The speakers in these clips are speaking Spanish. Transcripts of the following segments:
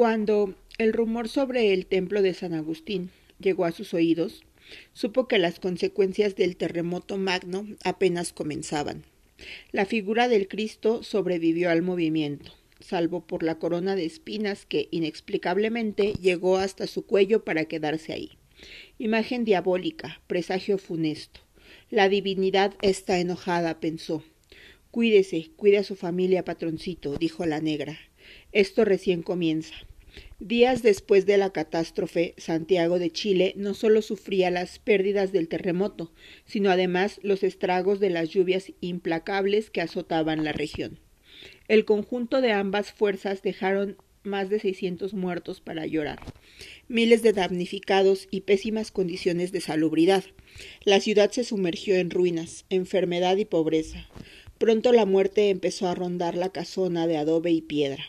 Cuando el rumor sobre el templo de San Agustín llegó a sus oídos, supo que las consecuencias del terremoto magno apenas comenzaban. La figura del Cristo sobrevivió al movimiento, salvo por la corona de espinas que inexplicablemente llegó hasta su cuello para quedarse ahí. Imagen diabólica, presagio funesto. La divinidad está enojada, pensó. Cuídese, cuide a su familia, patroncito, dijo la negra. Esto recién comienza. Días después de la catástrofe, Santiago de Chile no solo sufría las pérdidas del terremoto, sino además los estragos de las lluvias implacables que azotaban la región. El conjunto de ambas fuerzas dejaron más de 600 muertos para llorar, miles de damnificados y pésimas condiciones de salubridad. La ciudad se sumergió en ruinas, enfermedad y pobreza. Pronto la muerte empezó a rondar la casona de adobe y piedra.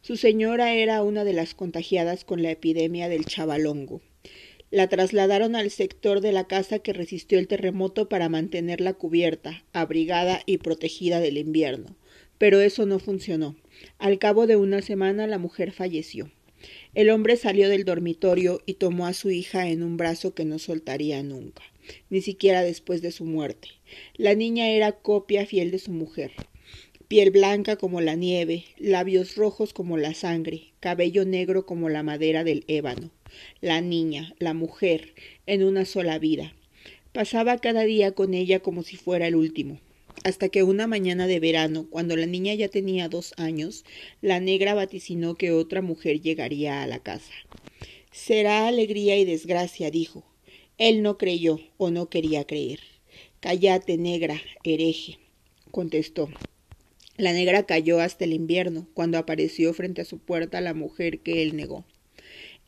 Su señora era una de las contagiadas con la epidemia del chavalongo. La trasladaron al sector de la casa que resistió el terremoto para mantenerla cubierta, abrigada y protegida del invierno. Pero eso no funcionó. Al cabo de una semana la mujer falleció. El hombre salió del dormitorio y tomó a su hija en un brazo que no soltaría nunca, ni siquiera después de su muerte. La niña era copia fiel de su mujer piel blanca como la nieve, labios rojos como la sangre, cabello negro como la madera del ébano. La niña, la mujer, en una sola vida. Pasaba cada día con ella como si fuera el último. Hasta que una mañana de verano, cuando la niña ya tenía dos años, la negra vaticinó que otra mujer llegaría a la casa. Será alegría y desgracia, dijo. Él no creyó o no quería creer. Cállate, negra, hereje, contestó. La negra cayó hasta el invierno, cuando apareció frente a su puerta la mujer que él negó.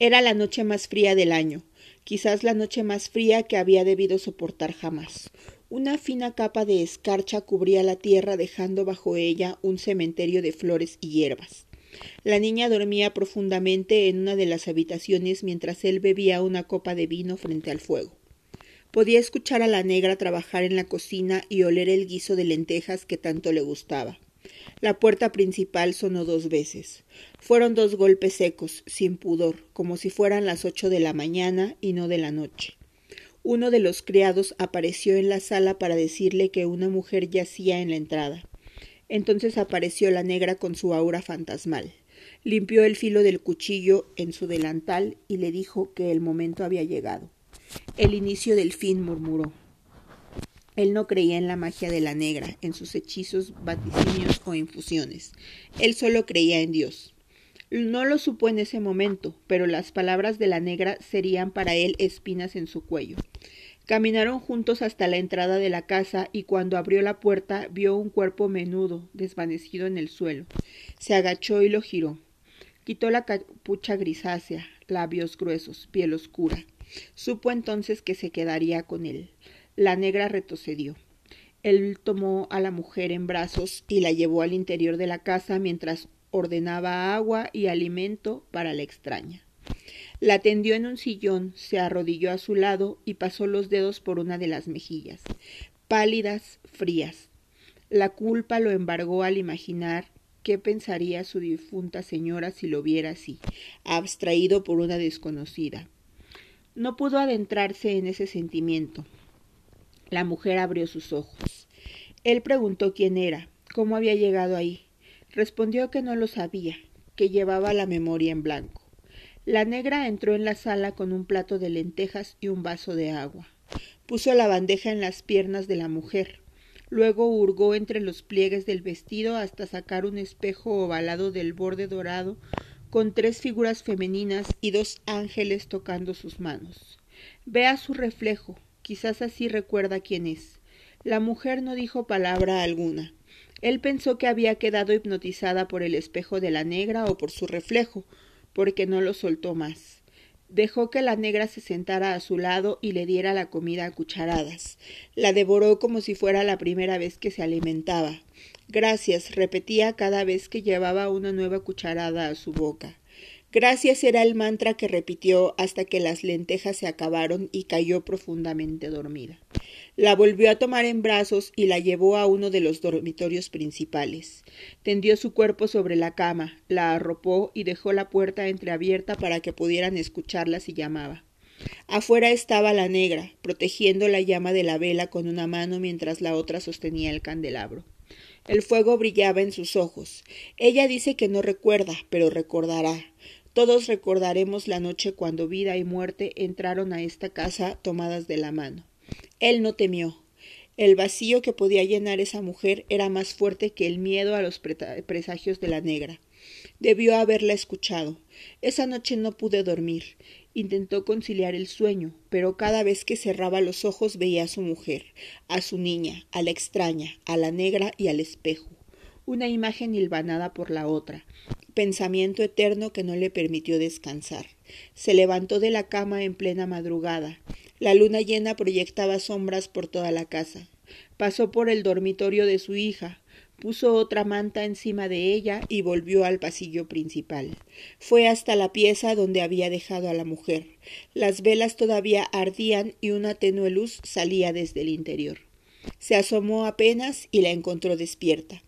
Era la noche más fría del año, quizás la noche más fría que había debido soportar jamás. Una fina capa de escarcha cubría la tierra dejando bajo ella un cementerio de flores y hierbas. La niña dormía profundamente en una de las habitaciones mientras él bebía una copa de vino frente al fuego. Podía escuchar a la negra trabajar en la cocina y oler el guiso de lentejas que tanto le gustaba. La puerta principal sonó dos veces. Fueron dos golpes secos, sin pudor, como si fueran las ocho de la mañana y no de la noche. Uno de los criados apareció en la sala para decirle que una mujer yacía en la entrada. Entonces apareció la negra con su aura fantasmal. Limpió el filo del cuchillo en su delantal y le dijo que el momento había llegado. El inicio del fin, murmuró. Él no creía en la magia de la negra, en sus hechizos, vaticinios o infusiones. Él solo creía en Dios. No lo supo en ese momento, pero las palabras de la negra serían para él espinas en su cuello. Caminaron juntos hasta la entrada de la casa y cuando abrió la puerta vio un cuerpo menudo, desvanecido en el suelo. Se agachó y lo giró. Quitó la capucha grisácea, labios gruesos, piel oscura. Supo entonces que se quedaría con él. La negra retrocedió. Él tomó a la mujer en brazos y la llevó al interior de la casa mientras ordenaba agua y alimento para la extraña. La tendió en un sillón, se arrodilló a su lado y pasó los dedos por una de las mejillas, pálidas, frías. La culpa lo embargó al imaginar qué pensaría su difunta señora si lo viera así, abstraído por una desconocida. No pudo adentrarse en ese sentimiento. La mujer abrió sus ojos. Él preguntó quién era, cómo había llegado ahí. Respondió que no lo sabía, que llevaba la memoria en blanco. La negra entró en la sala con un plato de lentejas y un vaso de agua. Puso la bandeja en las piernas de la mujer. Luego hurgó entre los pliegues del vestido hasta sacar un espejo ovalado del borde dorado con tres figuras femeninas y dos ángeles tocando sus manos. Vea su reflejo, Quizás así recuerda quién es. La mujer no dijo palabra alguna. Él pensó que había quedado hipnotizada por el espejo de la negra o por su reflejo, porque no lo soltó más. Dejó que la negra se sentara a su lado y le diera la comida a cucharadas. La devoró como si fuera la primera vez que se alimentaba. Gracias, repetía cada vez que llevaba una nueva cucharada a su boca. Gracias era el mantra que repitió hasta que las lentejas se acabaron y cayó profundamente dormida. La volvió a tomar en brazos y la llevó a uno de los dormitorios principales. Tendió su cuerpo sobre la cama, la arropó y dejó la puerta entreabierta para que pudieran escucharla si llamaba. Afuera estaba la negra, protegiendo la llama de la vela con una mano mientras la otra sostenía el candelabro. El fuego brillaba en sus ojos. Ella dice que no recuerda, pero recordará. Todos recordaremos la noche cuando vida y muerte entraron a esta casa tomadas de la mano. Él no temió. El vacío que podía llenar esa mujer era más fuerte que el miedo a los presagios de la negra. Debió haberla escuchado. Esa noche no pude dormir. Intentó conciliar el sueño, pero cada vez que cerraba los ojos veía a su mujer, a su niña, a la extraña, a la negra y al espejo. Una imagen hilvanada por la otra, pensamiento eterno que no le permitió descansar. Se levantó de la cama en plena madrugada. La luna llena proyectaba sombras por toda la casa. Pasó por el dormitorio de su hija, puso otra manta encima de ella y volvió al pasillo principal. Fue hasta la pieza donde había dejado a la mujer. Las velas todavía ardían y una tenue luz salía desde el interior. Se asomó apenas y la encontró despierta.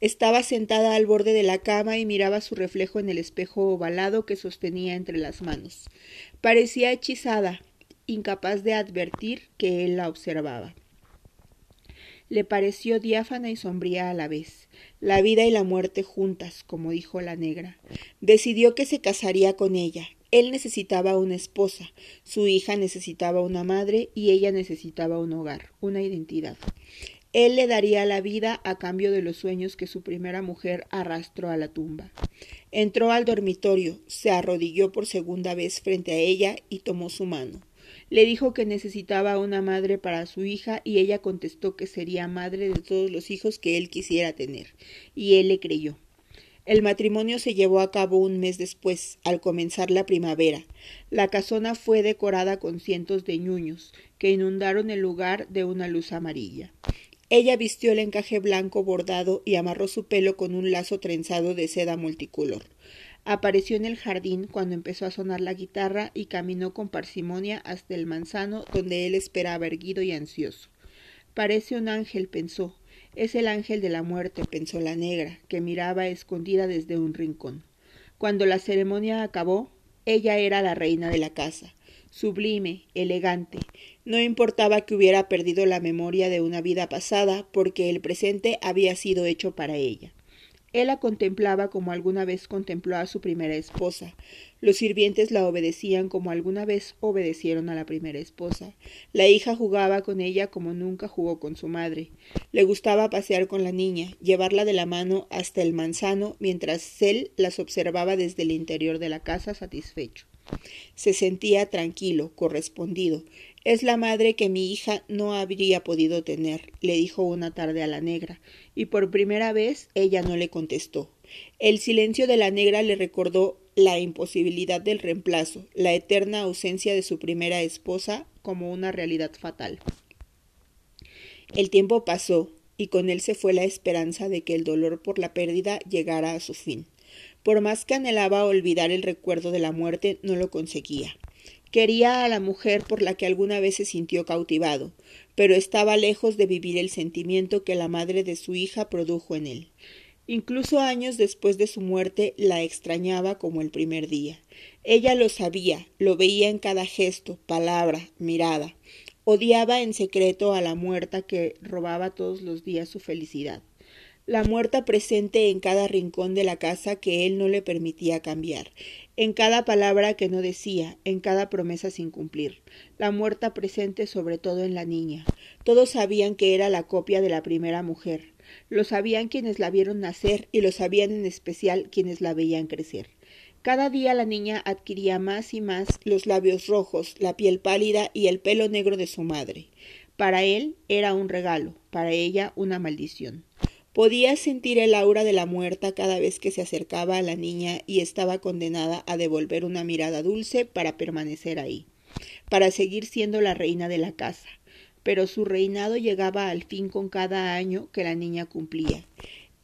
Estaba sentada al borde de la cama y miraba su reflejo en el espejo ovalado que sostenía entre las manos. Parecía hechizada, incapaz de advertir que él la observaba. Le pareció diáfana y sombría a la vez, la vida y la muerte juntas, como dijo la negra. Decidió que se casaría con ella. Él necesitaba una esposa, su hija necesitaba una madre y ella necesitaba un hogar, una identidad. Él le daría la vida a cambio de los sueños que su primera mujer arrastró a la tumba. Entró al dormitorio, se arrodilló por segunda vez frente a ella y tomó su mano. Le dijo que necesitaba una madre para su hija y ella contestó que sería madre de todos los hijos que él quisiera tener, y él le creyó. El matrimonio se llevó a cabo un mes después, al comenzar la primavera. La casona fue decorada con cientos de ñuños, que inundaron el lugar de una luz amarilla. Ella vistió el encaje blanco bordado y amarró su pelo con un lazo trenzado de seda multicolor. Apareció en el jardín cuando empezó a sonar la guitarra y caminó con parsimonia hasta el manzano donde él esperaba erguido y ansioso. Parece un ángel, pensó. Es el ángel de la muerte, pensó la negra, que miraba escondida desde un rincón. Cuando la ceremonia acabó, ella era la reina de la casa sublime, elegante. No importaba que hubiera perdido la memoria de una vida pasada, porque el presente había sido hecho para ella. Él la contemplaba como alguna vez contempló a su primera esposa. Los sirvientes la obedecían como alguna vez obedecieron a la primera esposa. La hija jugaba con ella como nunca jugó con su madre. Le gustaba pasear con la niña, llevarla de la mano hasta el manzano, mientras él las observaba desde el interior de la casa satisfecho. Se sentía tranquilo, correspondido. Es la madre que mi hija no habría podido tener, le dijo una tarde a la negra, y por primera vez ella no le contestó. El silencio de la negra le recordó la imposibilidad del reemplazo, la eterna ausencia de su primera esposa como una realidad fatal. El tiempo pasó, y con él se fue la esperanza de que el dolor por la pérdida llegara a su fin. Por más que anhelaba olvidar el recuerdo de la muerte, no lo conseguía. Quería a la mujer por la que alguna vez se sintió cautivado, pero estaba lejos de vivir el sentimiento que la madre de su hija produjo en él. Incluso años después de su muerte la extrañaba como el primer día. Ella lo sabía, lo veía en cada gesto, palabra, mirada. Odiaba en secreto a la muerta que robaba todos los días su felicidad la muerta presente en cada rincón de la casa que él no le permitía cambiar, en cada palabra que no decía, en cada promesa sin cumplir, la muerta presente sobre todo en la niña. Todos sabían que era la copia de la primera mujer, lo sabían quienes la vieron nacer y lo sabían en especial quienes la veían crecer. Cada día la niña adquiría más y más los labios rojos, la piel pálida y el pelo negro de su madre. Para él era un regalo, para ella una maldición. Podía sentir el aura de la muerta cada vez que se acercaba a la niña y estaba condenada a devolver una mirada dulce para permanecer ahí, para seguir siendo la reina de la casa. Pero su reinado llegaba al fin con cada año que la niña cumplía.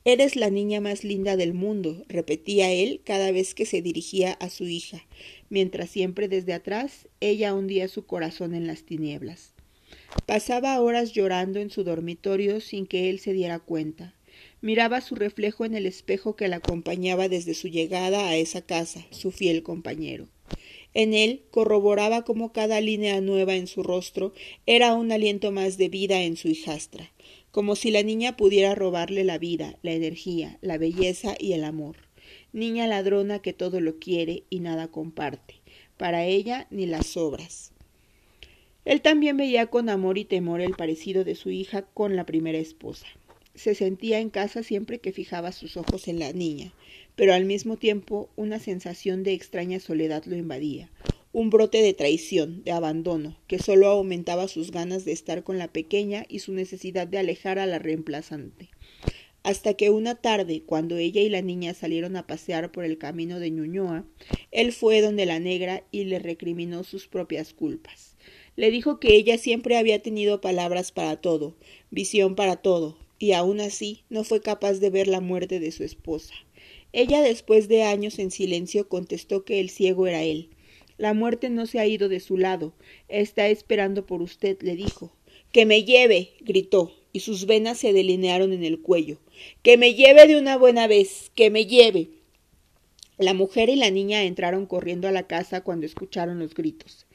Eres la niña más linda del mundo, repetía él cada vez que se dirigía a su hija, mientras siempre desde atrás ella hundía su corazón en las tinieblas. Pasaba horas llorando en su dormitorio sin que él se diera cuenta. Miraba su reflejo en el espejo que la acompañaba desde su llegada a esa casa, su fiel compañero. En él corroboraba cómo cada línea nueva en su rostro era un aliento más de vida en su hijastra, como si la niña pudiera robarle la vida, la energía, la belleza y el amor. Niña ladrona que todo lo quiere y nada comparte, para ella ni las obras. Él también veía con amor y temor el parecido de su hija con la primera esposa. Se sentía en casa siempre que fijaba sus ojos en la niña, pero al mismo tiempo una sensación de extraña soledad lo invadía, un brote de traición, de abandono, que sólo aumentaba sus ganas de estar con la pequeña y su necesidad de alejar a la reemplazante. Hasta que una tarde, cuando ella y la niña salieron a pasear por el camino de Ñuñoa, él fue donde la negra y le recriminó sus propias culpas. Le dijo que ella siempre había tenido palabras para todo, visión para todo, y aun así no fue capaz de ver la muerte de su esposa. Ella después de años en silencio contestó que el ciego era él. La muerte no se ha ido de su lado. Está esperando por usted, le dijo. Que me lleve, gritó, y sus venas se delinearon en el cuello. Que me lleve de una buena vez. Que me lleve. La mujer y la niña entraron corriendo a la casa cuando escucharon los gritos.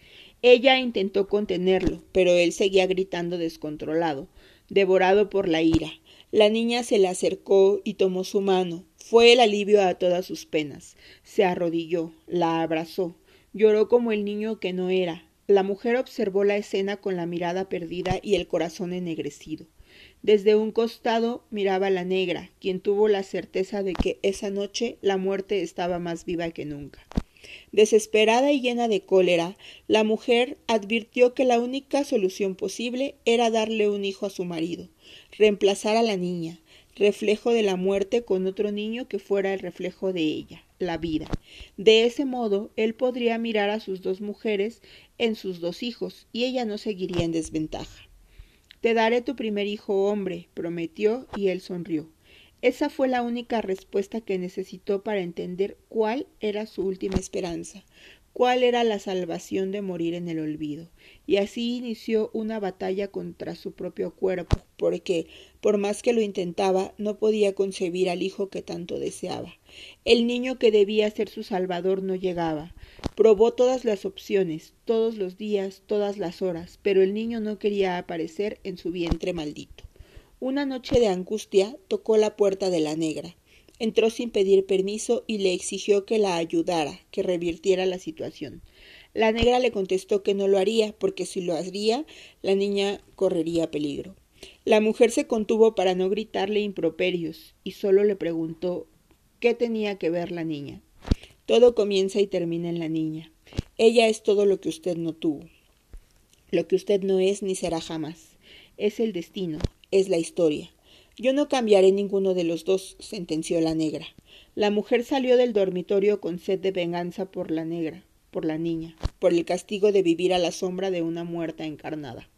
Ella intentó contenerlo, pero él seguía gritando descontrolado, devorado por la ira. La niña se le acercó y tomó su mano. Fue el alivio a todas sus penas. Se arrodilló, la abrazó, lloró como el niño que no era. La mujer observó la escena con la mirada perdida y el corazón ennegrecido. Desde un costado miraba a la negra, quien tuvo la certeza de que esa noche la muerte estaba más viva que nunca. Desesperada y llena de cólera, la mujer advirtió que la única solución posible era darle un hijo a su marido, reemplazar a la niña, reflejo de la muerte con otro niño que fuera el reflejo de ella, la vida. De ese modo, él podría mirar a sus dos mujeres en sus dos hijos, y ella no seguiría en desventaja. Te daré tu primer hijo hombre, prometió, y él sonrió. Esa fue la única respuesta que necesitó para entender cuál era su última esperanza, cuál era la salvación de morir en el olvido. Y así inició una batalla contra su propio cuerpo, porque, por más que lo intentaba, no podía concebir al hijo que tanto deseaba. El niño que debía ser su salvador no llegaba. Probó todas las opciones, todos los días, todas las horas, pero el niño no quería aparecer en su vientre maldito. Una noche de angustia tocó la puerta de la negra. Entró sin pedir permiso y le exigió que la ayudara, que revirtiera la situación. La negra le contestó que no lo haría, porque si lo haría, la niña correría peligro. La mujer se contuvo para no gritarle improperios y solo le preguntó qué tenía que ver la niña. Todo comienza y termina en la niña. Ella es todo lo que usted no tuvo, lo que usted no es ni será jamás. Es el destino, es la historia. Yo no cambiaré ninguno de los dos, sentenció la negra. La mujer salió del dormitorio con sed de venganza por la negra, por la niña, por el castigo de vivir a la sombra de una muerta encarnada.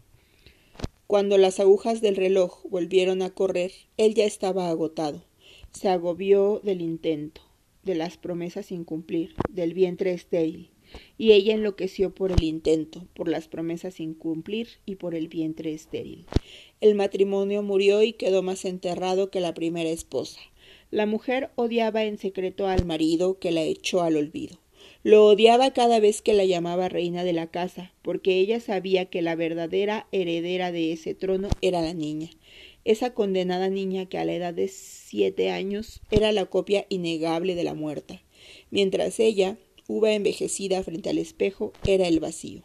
Cuando las agujas del reloj volvieron a correr, él ya estaba agotado. Se agobió del intento, de las promesas sin cumplir, del vientre estéril, y ella enloqueció por el intento, por las promesas sin cumplir y por el vientre estéril. El matrimonio murió y quedó más enterrado que la primera esposa. La mujer odiaba en secreto al marido que la echó al olvido. Lo odiaba cada vez que la llamaba reina de la casa, porque ella sabía que la verdadera heredera de ese trono era la niña, esa condenada niña que a la edad de siete años era la copia innegable de la muerta, mientras ella, uva envejecida frente al espejo, era el vacío.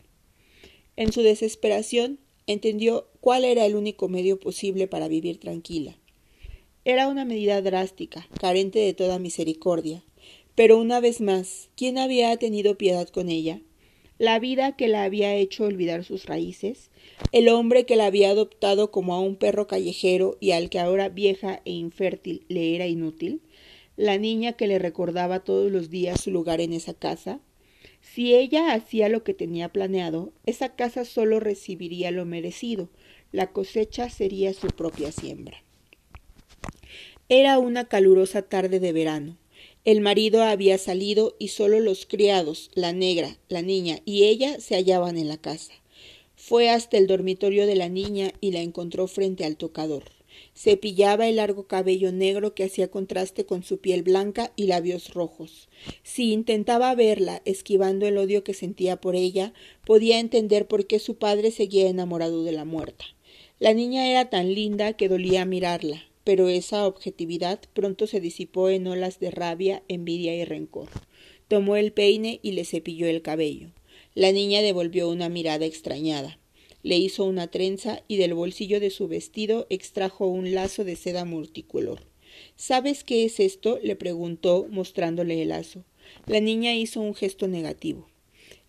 En su desesperación, entendió cuál era el único medio posible para vivir tranquila. Era una medida drástica, carente de toda misericordia. Pero una vez más, ¿quién había tenido piedad con ella? La vida que la había hecho olvidar sus raíces, el hombre que la había adoptado como a un perro callejero y al que ahora vieja e infértil le era inútil, la niña que le recordaba todos los días su lugar en esa casa, si ella hacía lo que tenía planeado, esa casa solo recibiría lo merecido, la cosecha sería su propia siembra. Era una calurosa tarde de verano. El marido había salido y solo los criados, la negra, la niña y ella se hallaban en la casa. Fue hasta el dormitorio de la niña y la encontró frente al tocador. Cepillaba el largo cabello negro que hacía contraste con su piel blanca y labios rojos. Si intentaba verla, esquivando el odio que sentía por ella, podía entender por qué su padre seguía enamorado de la muerta. La niña era tan linda que dolía mirarla, pero esa objetividad pronto se disipó en olas de rabia, envidia y rencor. Tomó el peine y le cepilló el cabello. La niña devolvió una mirada extrañada. Le hizo una trenza y del bolsillo de su vestido extrajo un lazo de seda multicolor. ¿Sabes qué es esto? le preguntó, mostrándole el lazo. La niña hizo un gesto negativo.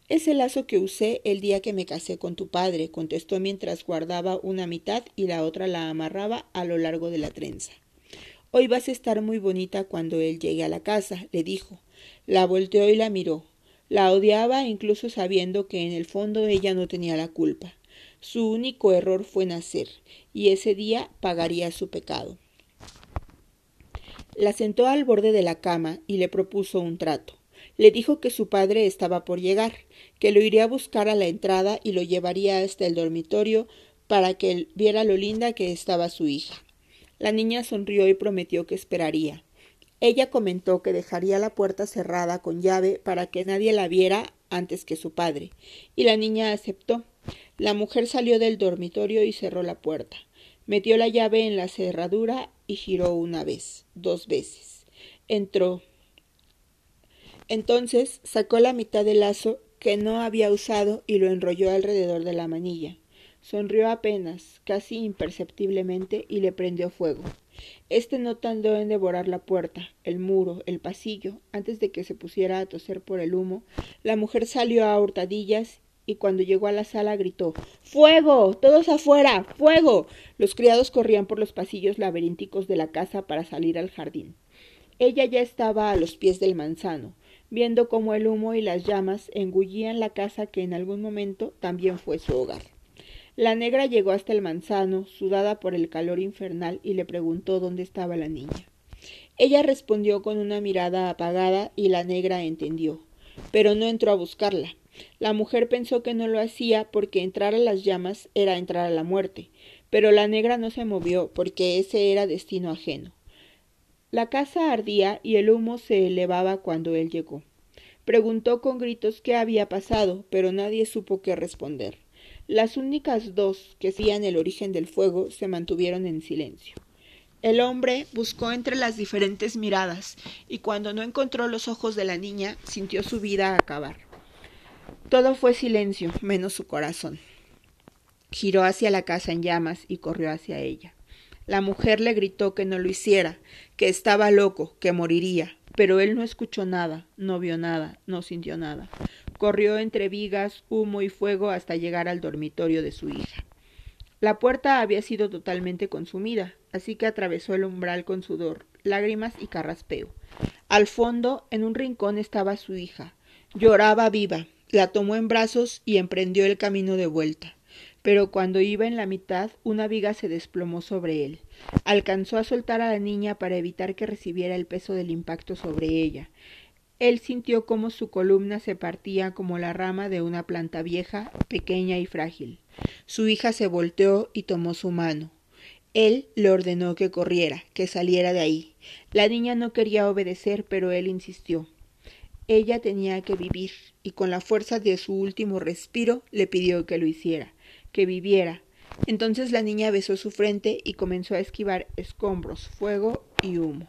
Es el lazo que usé el día que me casé con tu padre, contestó mientras guardaba una mitad y la otra la amarraba a lo largo de la trenza. Hoy vas a estar muy bonita cuando él llegue a la casa, le dijo. La volteó y la miró. La odiaba incluso sabiendo que en el fondo ella no tenía la culpa. Su único error fue nacer, y ese día pagaría su pecado. La sentó al borde de la cama y le propuso un trato. Le dijo que su padre estaba por llegar, que lo iría a buscar a la entrada y lo llevaría hasta el dormitorio para que viera lo linda que estaba su hija. La niña sonrió y prometió que esperaría. Ella comentó que dejaría la puerta cerrada con llave para que nadie la viera antes que su padre, y la niña aceptó. La mujer salió del dormitorio y cerró la puerta. Metió la llave en la cerradura y giró una vez, dos veces. Entró, entonces sacó la mitad del lazo que no había usado y lo enrolló alrededor de la manilla. Sonrió apenas, casi imperceptiblemente, y le prendió fuego. Este no tardó en devorar la puerta, el muro, el pasillo. Antes de que se pusiera a toser por el humo, la mujer salió a hurtadillas y cuando llegó a la sala gritó Fuego. todos afuera. fuego. Los criados corrían por los pasillos laberínticos de la casa para salir al jardín. Ella ya estaba a los pies del manzano viendo cómo el humo y las llamas engullían la casa que en algún momento también fue su hogar. La negra llegó hasta el manzano, sudada por el calor infernal, y le preguntó dónde estaba la niña. Ella respondió con una mirada apagada y la negra entendió, pero no entró a buscarla. La mujer pensó que no lo hacía porque entrar a las llamas era entrar a la muerte, pero la negra no se movió porque ese era destino ajeno. La casa ardía y el humo se elevaba cuando él llegó. Preguntó con gritos qué había pasado, pero nadie supo qué responder. Las únicas dos que hacían el origen del fuego se mantuvieron en silencio. El hombre buscó entre las diferentes miradas y cuando no encontró los ojos de la niña sintió su vida acabar. Todo fue silencio, menos su corazón. Giró hacia la casa en llamas y corrió hacia ella. La mujer le gritó que no lo hiciera, que estaba loco, que moriría, pero él no escuchó nada, no vio nada, no sintió nada. Corrió entre vigas, humo y fuego hasta llegar al dormitorio de su hija. La puerta había sido totalmente consumida, así que atravesó el umbral con sudor, lágrimas y carraspeo. Al fondo, en un rincón, estaba su hija. Lloraba viva, la tomó en brazos y emprendió el camino de vuelta pero cuando iba en la mitad una viga se desplomó sobre él. Alcanzó a soltar a la niña para evitar que recibiera el peso del impacto sobre ella. Él sintió cómo su columna se partía como la rama de una planta vieja, pequeña y frágil. Su hija se volteó y tomó su mano. Él le ordenó que corriera, que saliera de ahí. La niña no quería obedecer, pero él insistió. Ella tenía que vivir, y con la fuerza de su último respiro le pidió que lo hiciera que viviera. Entonces la niña besó su frente y comenzó a esquivar escombros, fuego y humo.